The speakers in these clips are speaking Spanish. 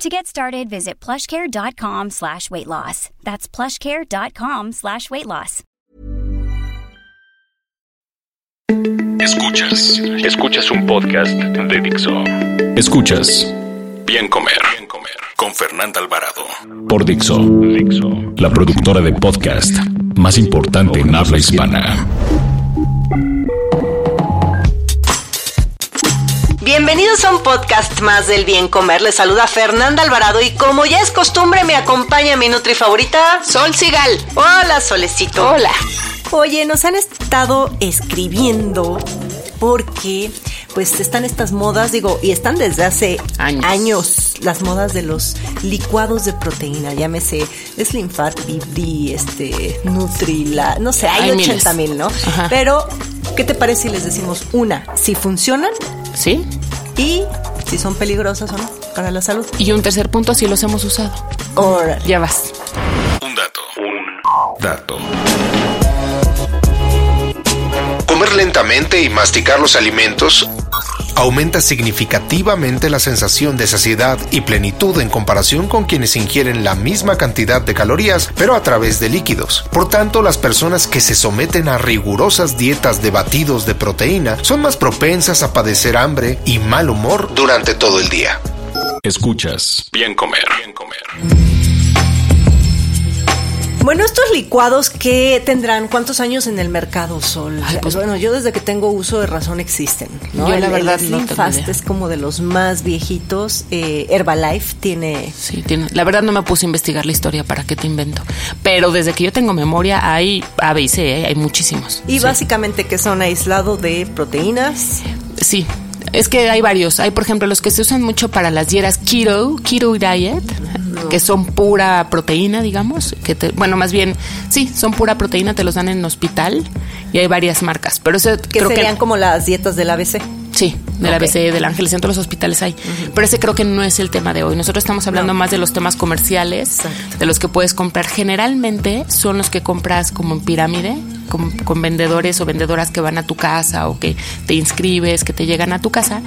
To get started, visit plushcare.com slash weight loss. That's plushcare.com slash weight loss. Escuchas, escuchas un podcast de Dixo. Escuchas Bien Comer, Bien Comer con Fernanda Alvarado por Dixo, Dixo, la productora de podcast más importante en habla hispana. Bienvenidos a un podcast más del Bien Comer. Les saluda Fernanda Alvarado y como ya es costumbre me acompaña mi nutri favorita, Sol Sigal. Hola, Solecito. Hola. Oye, nos han estado escribiendo porque pues están estas modas, digo, y están desde hace años, las modas de los licuados de proteína, llámese Slim Fat, BD, este, Nutri, la, no sé, hay, 80 mil, ¿no? Pero, ¿qué te parece si les decimos una, si funcionan? Sí. Y si son peligrosas o no para la salud. Y un tercer punto, si los hemos usado. Órale. Ya vas. Un dato. Un dato. Comer lentamente y masticar los alimentos aumenta significativamente la sensación de saciedad y plenitud en comparación con quienes ingieren la misma cantidad de calorías, pero a través de líquidos. Por tanto, las personas que se someten a rigurosas dietas de batidos de proteína son más propensas a padecer hambre y mal humor durante todo el día. Escuchas. Bien comer. Bien comer. Bueno, estos licuados que tendrán cuántos años en el mercado Sol. pues bueno, yo desde que tengo uso de razón existen. ¿no? Yo la verdad el Fast es como de los más viejitos. Eh, Herbalife tiene. Sí, tiene. La verdad no me puse a investigar la historia para qué te invento. Pero desde que yo tengo memoria hay A, B y C, ¿eh? hay muchísimos. Y básicamente que son aislados de proteínas. Sí, es que hay varios. Hay, por ejemplo, los que se usan mucho para las dietas keto, keto diet, que son pura proteína, digamos. Que te, bueno, más bien, sí, son pura proteína, te los dan en hospital y hay varias marcas. Pero eso que serían como las dietas del ABC. Sí, del ABC, del Ángeles, en todos los hospitales hay. Pero ese creo que no es el tema de hoy. Nosotros estamos hablando más de los temas comerciales, de los que puedes comprar. Generalmente son los que compras como en pirámide, con, vendedores o vendedoras que van a tu casa o que te inscribes, que te llegan a tu casa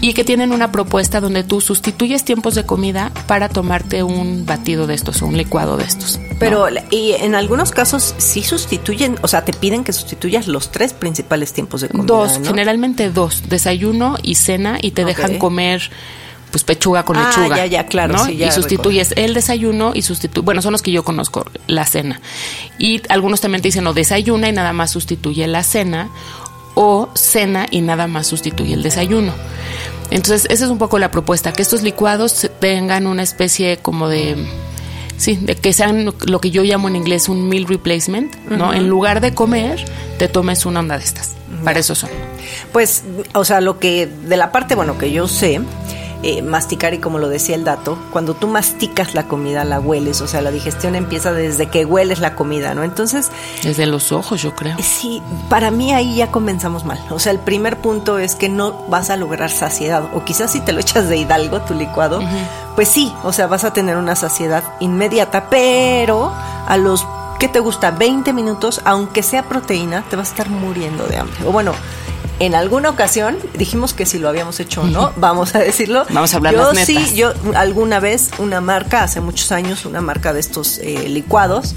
y que tienen una propuesta donde tú sustituyes tiempos de comida para tomarte un batido de estos o un licuado de estos. Pero y en algunos casos sí sustituyen, o sea, te piden que sustituyas los tres principales tiempos de comida. Dos, generalmente dos, desayuno y cena y te dejan comer pues pechuga con ah, lechuga. Ya, ya, claro. y sustituyes el desayuno y sustituye, bueno, son los que yo conozco, la cena. Y algunos también te dicen, no, desayuna y nada más sustituye la cena, o cena y nada más sustituye el desayuno. Entonces, esa es un poco la propuesta, que estos licuados tengan una especie como de... Sí, de que sean lo que yo llamo en inglés un meal replacement, ¿no? En lugar de comer, te tomes una onda de estas. Para eso son. Pues, o sea, lo que de la parte, bueno, que yo sé, eh, masticar y como lo decía el dato, cuando tú masticas la comida la hueles, o sea, la digestión empieza desde que hueles la comida, ¿no? Entonces... Desde los ojos, yo creo. Sí, para mí ahí ya comenzamos mal. O sea, el primer punto es que no vas a lograr saciedad, o quizás si te lo echas de hidalgo, tu licuado, pues sí, o sea, vas a tener una saciedad inmediata, pero a los ¿qué te gusta? 20 minutos, aunque sea proteína, te vas a estar muriendo de hambre. O bueno, en alguna ocasión dijimos que si lo habíamos hecho o no, vamos a decirlo. Vamos a hablar yo. Sí, yo alguna vez una marca, hace muchos años, una marca de estos eh, licuados,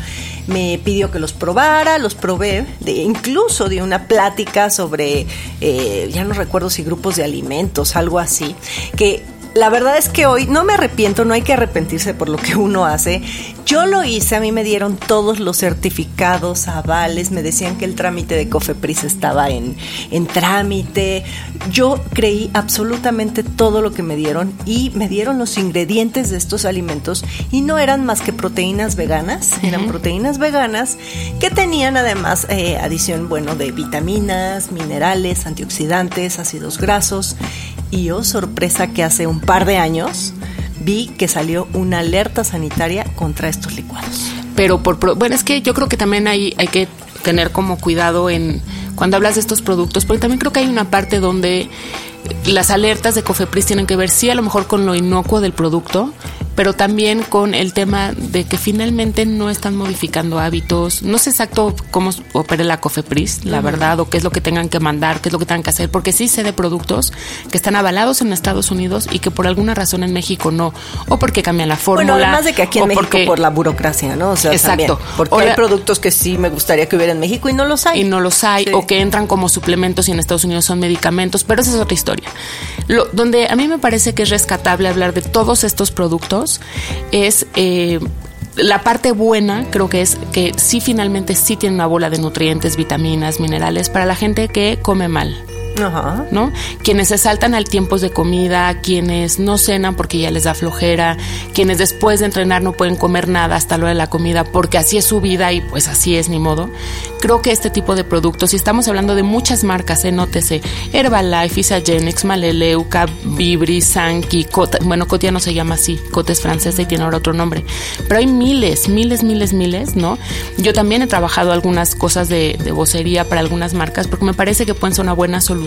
me pidió que los probara, los probé, de, incluso di una plática sobre, eh, ya no recuerdo si grupos de alimentos, algo así, que la verdad es que hoy no me arrepiento, no hay que arrepentirse por lo que uno hace. Yo lo hice, a mí me dieron todos los certificados, avales, me decían que el trámite de Cofepris estaba en, en trámite. Yo creí absolutamente todo lo que me dieron y me dieron los ingredientes de estos alimentos y no eran más que proteínas veganas, eran proteínas veganas que tenían además eh, adición, bueno, de vitaminas, minerales, antioxidantes, ácidos grasos y oh sorpresa que hace un par de años vi que salió una alerta sanitaria contra estos licuados. Pero por bueno, es que yo creo que también hay, hay que tener como cuidado en cuando hablas de estos productos, porque también creo que hay una parte donde las alertas de Cofepris tienen que ver sí a lo mejor con lo inocuo del producto, pero también con el tema de que finalmente no están modificando hábitos. No sé exacto cómo opera la COFEPRIS, la verdad, o qué es lo que tengan que mandar, qué es lo que tengan que hacer, porque sí sé de productos que están avalados en Estados Unidos y que por alguna razón en México no, o porque cambian la fórmula. Bueno, además de que aquí en México por la burocracia, ¿no? O sea, exacto. porque hay productos que sí me gustaría que hubiera en México y no los hay. Y no los hay, o que entran como suplementos y en Estados Unidos son medicamentos, pero esa es otra historia. Lo, donde a mí me parece que es rescatable hablar de todos estos productos es eh, la parte buena creo que es que sí finalmente sí tiene una bola de nutrientes, vitaminas, minerales para la gente que come mal. ¿No? Quienes se saltan al tiempos de comida, quienes no cenan porque ya les da flojera, quienes después de entrenar no pueden comer nada hasta lo de la comida porque así es su vida y pues así es ni modo. Creo que este tipo de productos, y estamos hablando de muchas marcas, ¿eh? nótese, Herbalife, Isagenix, Maleleuca, Vibri, Sanki, bueno, Cotia no se llama así, Cote es francesa y tiene ahora otro nombre, pero hay miles, miles, miles, miles, ¿no? Yo también he trabajado algunas cosas de, de vocería para algunas marcas porque me parece que pueden ser una buena solución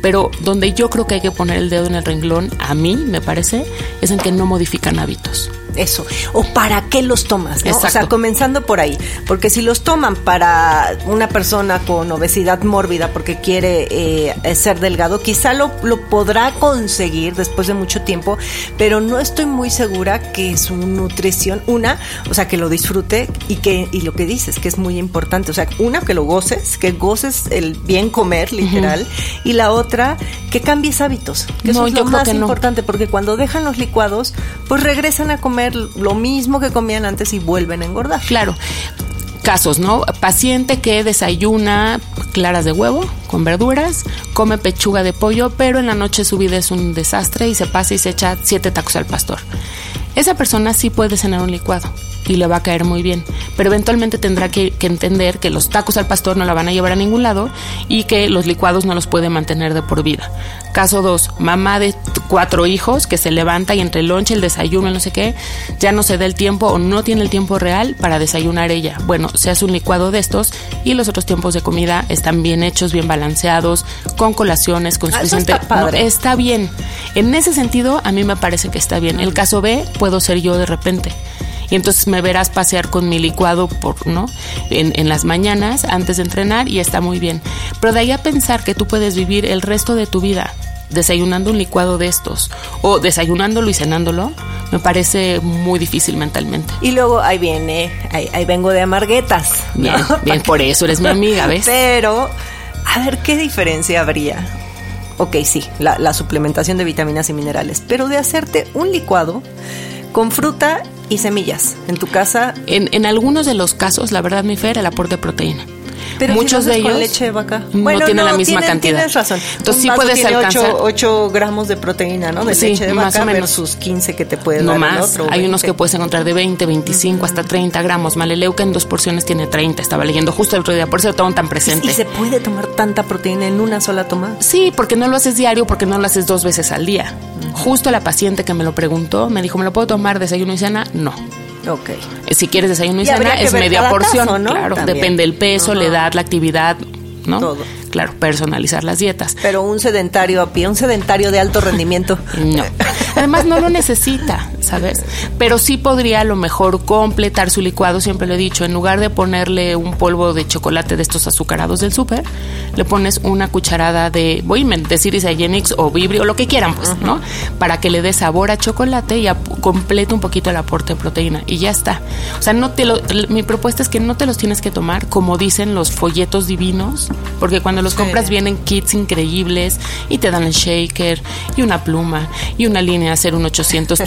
pero donde yo creo que hay que poner el dedo en el renglón, a mí me parece, es en que no modifican hábitos eso. O para qué los tomas, ¿no? O sea, comenzando por ahí. Porque si los toman para una persona con obesidad mórbida porque quiere eh, ser delgado, quizá lo, lo podrá conseguir después de mucho tiempo, pero no estoy muy segura que su nutrición, una, o sea, que lo disfrute y que, y lo que dices, que es muy importante. O sea, una, que lo goces, que goces el bien comer, literal, y la otra, que cambies hábitos. Que eso es lo más importante, porque cuando dejan los licuados, pues regresan a comer lo mismo que comían antes y vuelven a engordar. Claro. Casos, ¿no? Paciente que desayuna claras de huevo con verduras, come pechuga de pollo, pero en la noche su vida es un desastre y se pasa y se echa siete tacos al pastor. Esa persona sí puede cenar un licuado y le va a caer muy bien. Pero eventualmente tendrá que, entender que los tacos al pastor no la van a llevar a ningún lado y que los licuados no los puede mantener de por vida. Caso 2, mamá de cuatro hijos que se levanta y entre el lonche, el desayuno, no sé qué, ya no se da el tiempo o no tiene el tiempo real para desayunar ella. Bueno, se hace un licuado de estos y los otros tiempos de comida están bien hechos, bien balanceados, con colaciones, con ah, suficiente... está, está bien. En ese sentido, a mí me parece que está bien. El caso B, puedo ser yo de repente y entonces me verás pasear con mi licuado por, ¿no? En, en, las mañanas antes de entrenar y está muy bien. Pero de ahí a pensar que tú puedes vivir el resto de tu vida desayunando un licuado de estos o desayunándolo y cenándolo, me parece muy difícil mentalmente. Y luego ahí viene, ahí, vengo de amarguetas. Bien, bien, por eso eres mi amiga, ¿ves? Pero, a ver, ¿qué diferencia habría? Ok, sí, la, la suplementación de vitaminas y minerales, pero de hacerte un licuado con fruta y semillas en tu casa. En, en algunos de los casos, la verdad, mi fe, el aporte de proteína. Pero Muchos de ellos leche de vaca. no tienen la misma cantidad. Tienes razón. Entonces sí puedes alcanzar 8, gramos de proteína, ¿no? De leche de vaca menos. sus 15 que te puede no dar más. otro, Hay unos que puedes encontrar de 20, 25 hasta 30 gramos. Maleleuca en dos porciones tiene 30. Estaba leyendo justo el otro día, por eso lo toman tan presente. ¿Y se puede tomar tanta proteína en una sola toma? Sí, porque no lo haces diario, porque no lo haces dos veces al día. Justo la paciente que me lo preguntó me dijo, ¿me lo puedo tomar desayuno y cena? No. Ok. Eh, si quieres desayuno y, cena, es media porción. Claro, depende del peso, la edad, la actividad, ¿no? Todo. Claro, personalizar las dietas. Pero un sedentario a pie, un sedentario de alto rendimiento. no. Además, no lo necesita, ¿sabes? Pero sí podría a lo mejor completar su licuado, siempre lo he dicho, en lugar de ponerle un polvo de chocolate de estos azucarados del súper, le pones una cucharada de, voy a decir Isagenix o Vibrio, o lo que quieran, pues, ¿no? Para que le dé sabor a chocolate y complete un poquito el aporte de proteína. Y ya está. O sea, no te lo, mi propuesta es que no te los tienes que tomar como dicen los folletos divinos, porque cuando los compras vienen kits increíbles y te dan el shaker y una pluma y una línea hacer un 800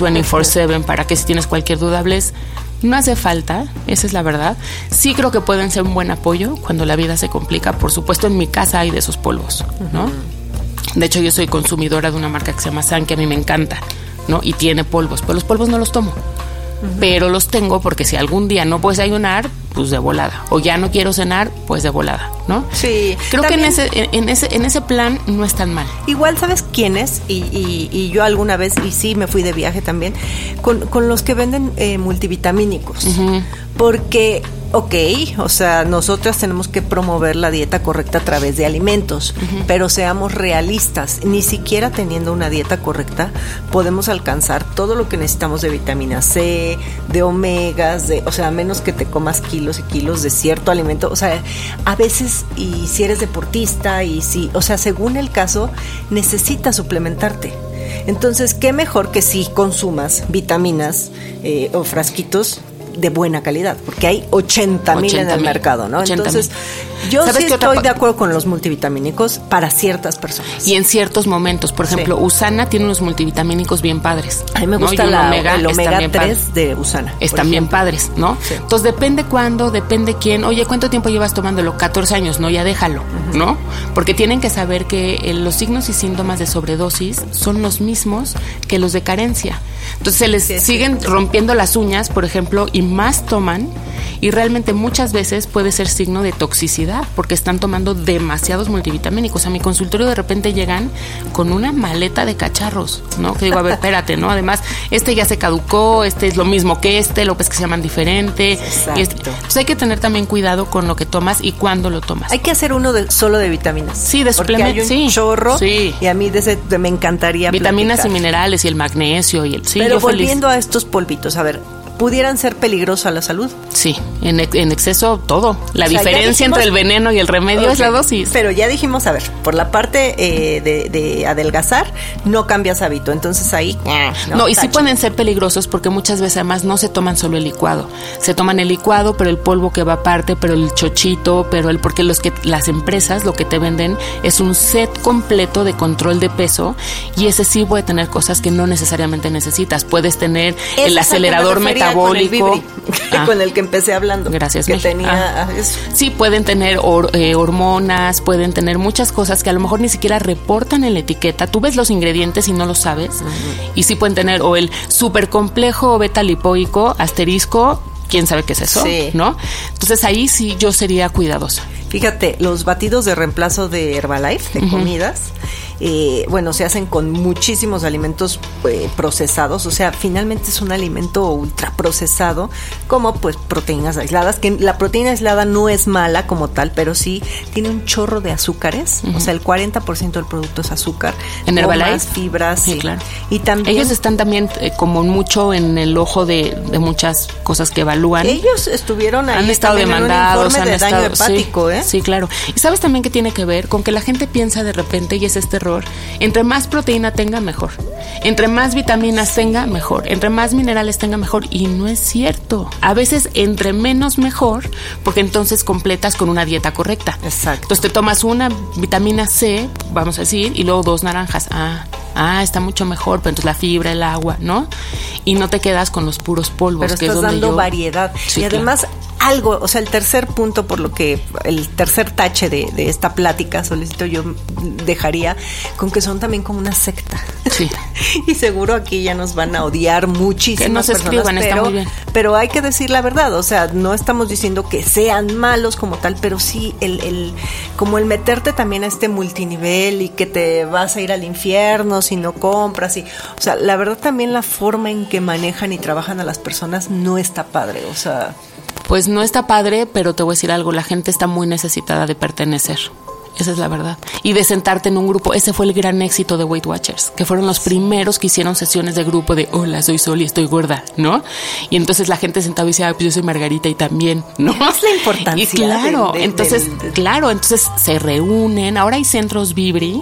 24/7 para que si tienes cualquier duda hables. No hace falta, esa es la verdad. Sí creo que pueden ser un buen apoyo cuando la vida se complica. Por supuesto, en mi casa hay de esos polvos, ¿no? De hecho, yo soy consumidora de una marca que se llama San, que a mí me encanta, ¿no? Y tiene polvos, pero los polvos no los tomo pero los tengo porque si algún día no puedes ayunar, pues de volada. O ya no quiero cenar, pues de volada, ¿no? Sí. Creo que en ese, en, ese, en ese plan no es tan mal. Igual, ¿sabes quién es? Y, y, yo alguna vez, y sí, me fui de viaje también, con, con los que venden eh, multivitamínicos. Porque ok, o sea, nosotras tenemos que promover la dieta correcta a través de alimentos, pero seamos realistas, ni siquiera teniendo una dieta correcta podemos alcanzar todo lo que necesitamos de vitamina C, de omegas, de, o sea, a menos que te comas kilos y kilos de cierto alimento, o sea, a veces y si eres deportista y si, o sea, según el caso, necesitas suplementarte. Entonces, ¿qué mejor que si consumas vitaminas eh, o frasquitos de buena calidad, porque hay 80 mil en el mercado, ¿no? Entonces, yo sí estoy de acuerdo con los multivitamínicos para ciertas personas. Y en ciertos momentos, por ejemplo, Usana tiene unos multivitamínicos bien padres. A mí me gusta la, omega, el omega 3 de Usana. Están bien padres, ¿no? Entonces, depende cuándo, depende quién. Oye, ¿cuánto tiempo llevas tomándolo? 14 años, no, ya déjalo, ¿no? Porque tienen que saber que eh, los signos y síntomas de sobredosis son los mismos que los de carencia. Entonces se les siguen rompiendo las uñas, por ejemplo, y más toman y realmente muchas veces puede ser signo de toxicidad porque están tomando demasiados multivitamínicos. A mi consultorio de repente llegan con una maleta de cacharros, ¿no? Que digo, a ver, espérate, ¿no? Además, este ya se caducó, este es lo mismo que este, lo que se llaman diferente. Este, entonces hay que tener también cuidado con lo que tomas y cuándo lo tomas. Hay que hacer uno de, solo de vitaminas. Sí, de suplementos. Sí, chorro. Sí. Y a mí de ese, me encantaría. Vitaminas y minerales y el magnesio y el. Sí, Pero volviendo a estos polvitos, a ver, pudieran ser peligrosos a la salud. Sí, en, en exceso todo. La diferencia entre el veneno y el remedio es la dosis. Pero ya dijimos, a ver, por la parte eh, de, adelgazar, no cambias hábito. Entonces ahí... Ah, no, y sí pueden ser peligrosos porque muchas veces además no se toman solo el licuado. Se toman el licuado, pero el polvo que va aparte, pero el chochito, pero el... Porque los que las empresas lo que te venden es un set completo de control de peso y ese sí puede tener cosas que no necesariamente necesitas. Puedes tener el acelerador metabólico metabólico. Ah. Con el, que empecé hablando. Gracias, que tenía ah. Sí, pueden tener eh, hormonas, pueden tener muchas cosas que a lo mejor ni siquiera reportan en la etiqueta. Tú ves los ingredientes y no lo sabes. Y sí pueden tener o el super complejo beta lipoico, asterisco, quién sabe qué es eso, ¿no? Entonces ahí sí yo sería cuidadosa. Fíjate, los batidos de reemplazo de Herbalife, de comidas, eh, bueno, se hacen con muchísimos alimentos eh, procesados, o sea, finalmente es un alimento ultra procesado, como pues proteínas aisladas, que la proteína aislada no es mala como tal, pero sí tiene un chorro de azúcares, o sea, el 40% del producto es azúcar. En Herbalife. fibras, sí, claro. Y también... Ellos están también eh, como mucho en el ojo de, muchas cosas que evalúan. Ellos estuvieron ahí. Han estado demandados, han de estado... daño hepático, ¿eh? Sí, claro. Y sabes también que tiene que ver con que la gente piensa de repente, y es este entre más proteína tenga, mejor. Entre más vitaminas tenga, mejor. Entre más minerales tenga, mejor. Y no es cierto. A veces entre menos, mejor, porque entonces completas con una dieta correcta. Exacto. Entonces te tomas una vitamina C, vamos a decir, y luego dos naranjas. Ah, ah, está mucho mejor, pero entonces la fibra, el agua, ¿no? Y no te quedas con los puros polvos. Pero que estás es dando variedad. y además algo, o sea, el tercer punto por lo que, el tercer tache de, esta plática, solicito yo dejaría con que son también como una secta. Sí. y seguro aquí ya nos van a odiar muchísimo. Que nos escriban, pero, está muy bien. Pero hay que decir la verdad, o sea, no estamos diciendo que sean malos como tal, pero sí el, el como el meterte también a este multinivel y que te vas a ir al infierno si no compras y, o sea, la verdad también la forma en que manejan y trabajan a las personas no está padre, o sea, pues no está padre, pero te voy a decir algo, la gente está muy necesitada de pertenecer. Esa es la verdad. Y de sentarte en un grupo. Ese fue el gran éxito de Weight Watchers, que fueron los primeros que hicieron sesiones de grupo de hola, soy Sol y estoy gorda, ¿no? Y entonces la gente sentaba y decía, pues yo soy Margarita y también, ¿no? Es la importancia. Y claro, entonces, claro, entonces se reúnen. Ahora hay centros Vibri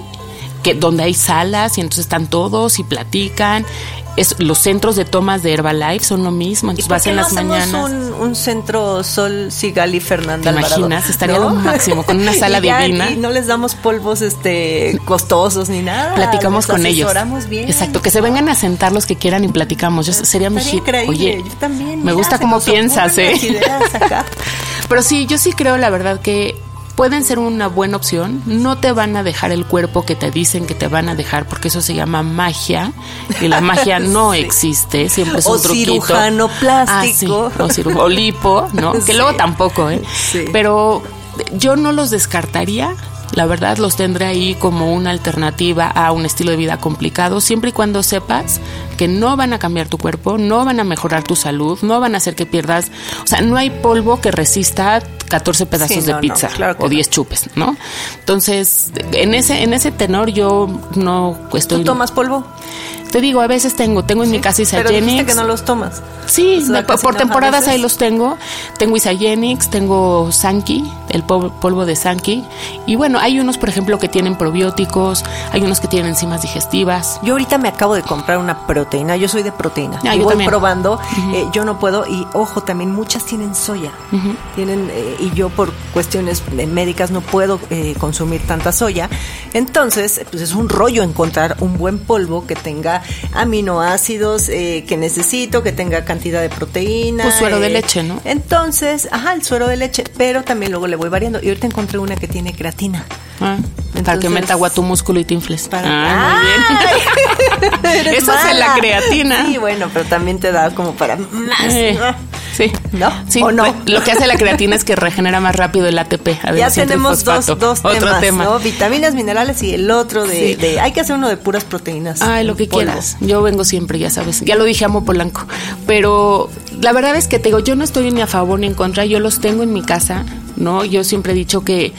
que donde hay salas y entonces están todos y platican es, los centros de tomas de Herbalife son lo mismo. Entonces vas en las mañanas. Un, un centro Sol Sigal y Fernanda ¿Te imaginas? Estaría lo máximo, con una sala divina. Y no les damos polvos este costosos ni nada. Platicamos con ellos. bien. Exacto, que se vengan a sentar los que quieran y platicamos. Yo, sería mi hit. Oye, yo también. Me gusta cómo piensas, ¿eh? Pero sí, yo sí creo, la verdad, que pueden ser una buena opción. No te van a dejar el cuerpo que te dicen que te van a dejar, porque eso se llama magia y la magia no existe. Siempre es o un truquito. cirujano plástico. Ah, o, lipo, ¿no? Que luego tampoco, ¿eh? Pero yo no los descartaría La verdad los tendré ahí como una alternativa a un estilo de vida complicado, siempre y cuando sepas que no van a cambiar tu cuerpo, no van a mejorar tu salud, no van a hacer que pierdas, o sea, no hay polvo que resista 14 pedazos de pizza o 10 chupes, ¿no? Entonces, en ese en ese tenor yo no estoy ¿Tú tomas polvo? Te digo, a veces tengo, tengo en mi casa Isagenix. Pero que no los tomas. Sí, por temporadas ahí los tengo. Tengo Isagenix, tengo Sanki, el polvo de Sanki. Y bueno, hay unos, por ejemplo, que tienen probióticos, hay unos que tienen enzimas digestivas. Yo ahorita me acabo de comprar una proteína, yo soy de proteína. Ah, y voy probando, eh, yo no puedo, y ojo, también muchas tienen soya. Tienen, eh, y yo por cuestiones médicas no puedo eh, consumir tanta soya. Entonces, pues es un rollo encontrar un buen polvo que tenga aminoácidos eh, que necesito, que tenga cantidad de proteína. Pues suero de eh, leche, ¿no? Entonces, ajá, el suero de leche, pero también luego le voy variando. Y ahorita encontré una que tiene creatina. Ah, para que meta agua tu músculo y te infles. Para ah, muy bien. Eso es la creatina. Sí, bueno, pero también te da como para más. Eh, sí. ¿No? Sí. ¿O no? Lo que hace la creatina es que regenera más rápido el ATP. ya tenemos dos, dos temas, tema. ¿no? Vitaminas, minerales y el otro de, Hay que hacer uno de puras proteínas. Ay, lo que quieras. Yo vengo siempre, ya sabes. Ya lo dije, amo Polanco. Pero la verdad es que te digo, yo no estoy ni a favor ni en contra. Yo los tengo en mi casa, ¿no? Yo siempre he dicho que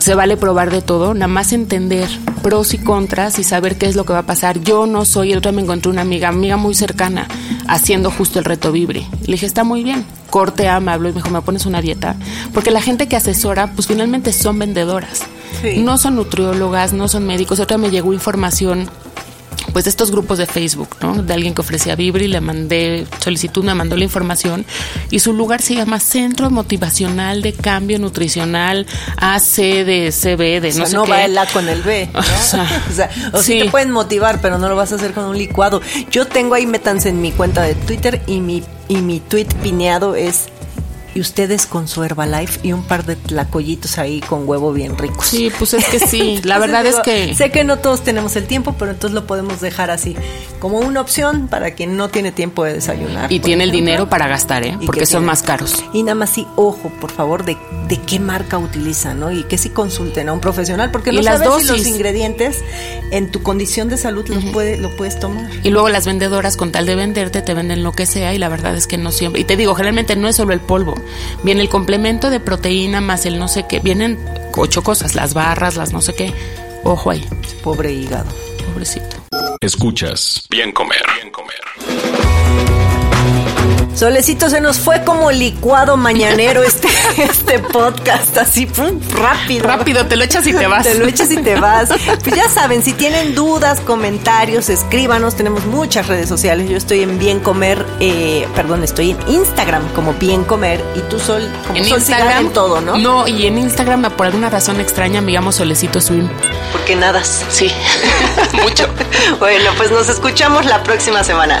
se vale probar de todo, nada más entender pros y contras y saber qué es lo que va a pasar. Yo no soy, el otro me encontré una amiga, amiga muy cercana, haciendo justo el reto Vibre. Le dije, está muy bien, corte A, me habló y me dijo, ¿me pones una dieta? Porque la gente que asesora, pues finalmente son vendedoras. No son nutriólogas, no son médicos. Otra me llegó información pues de estos grupos de Facebook, ¿no? De alguien que ofrecía Vibri, le mandé solicitud, me mandó la información y su lugar se llama Centro Motivacional de Cambio Nutricional ACDCB, de no sé no qué. va el A con el B, ¿no? O sea, o, sí. te pueden motivar, pero no lo vas a hacer con un licuado. Yo tengo ahí, métanse en mi cuenta de Twitter y mi, y mi tweet pineado es y ustedes con su Herbalife y un par de tlacoyitos ahí con huevo bien ricos. Sí, pues es que sí, la verdad es que... Sé que no todos tenemos el tiempo, pero entonces lo podemos dejar así, como una opción para quien no tiene tiempo de desayunar. Y tiene el dinero para gastar, ¿eh? Porque son más caros. Y nada más sí, ojo, por favor, de, de qué marca utilizan, ¿no? Y que sí consulten a un profesional, porque no sabes si los ingredientes en tu condición de salud los puede, lo puedes tomar. Y luego las vendedoras, con tal de venderte, te venden lo que sea y la verdad es que no siempre... Y te digo, generalmente no es solo el polvo Viene el complemento de proteína más el no sé qué. Vienen ocho cosas, las barras, las no sé qué. Ojo ahí. Pobre hígado. Pobrecito. Escuchas. Bien comer. Bien comer. Solecito, se nos fue como licuado mañanero este, este podcast, así rápido. Rápido, te lo echas y te vas. Te lo echas y te vas. Pues ya saben, si tienen dudas, comentarios, escríbanos. Tenemos muchas redes sociales. Yo estoy en Bien Comer, eh, perdón, estoy en Instagram como Bien Comer y tú Sol, como en Instagram en todo, ¿no? No, y en Instagram por alguna razón extraña me llamo Solecito Swim. Porque nadas. Sí, mucho. bueno, pues nos escuchamos la próxima semana.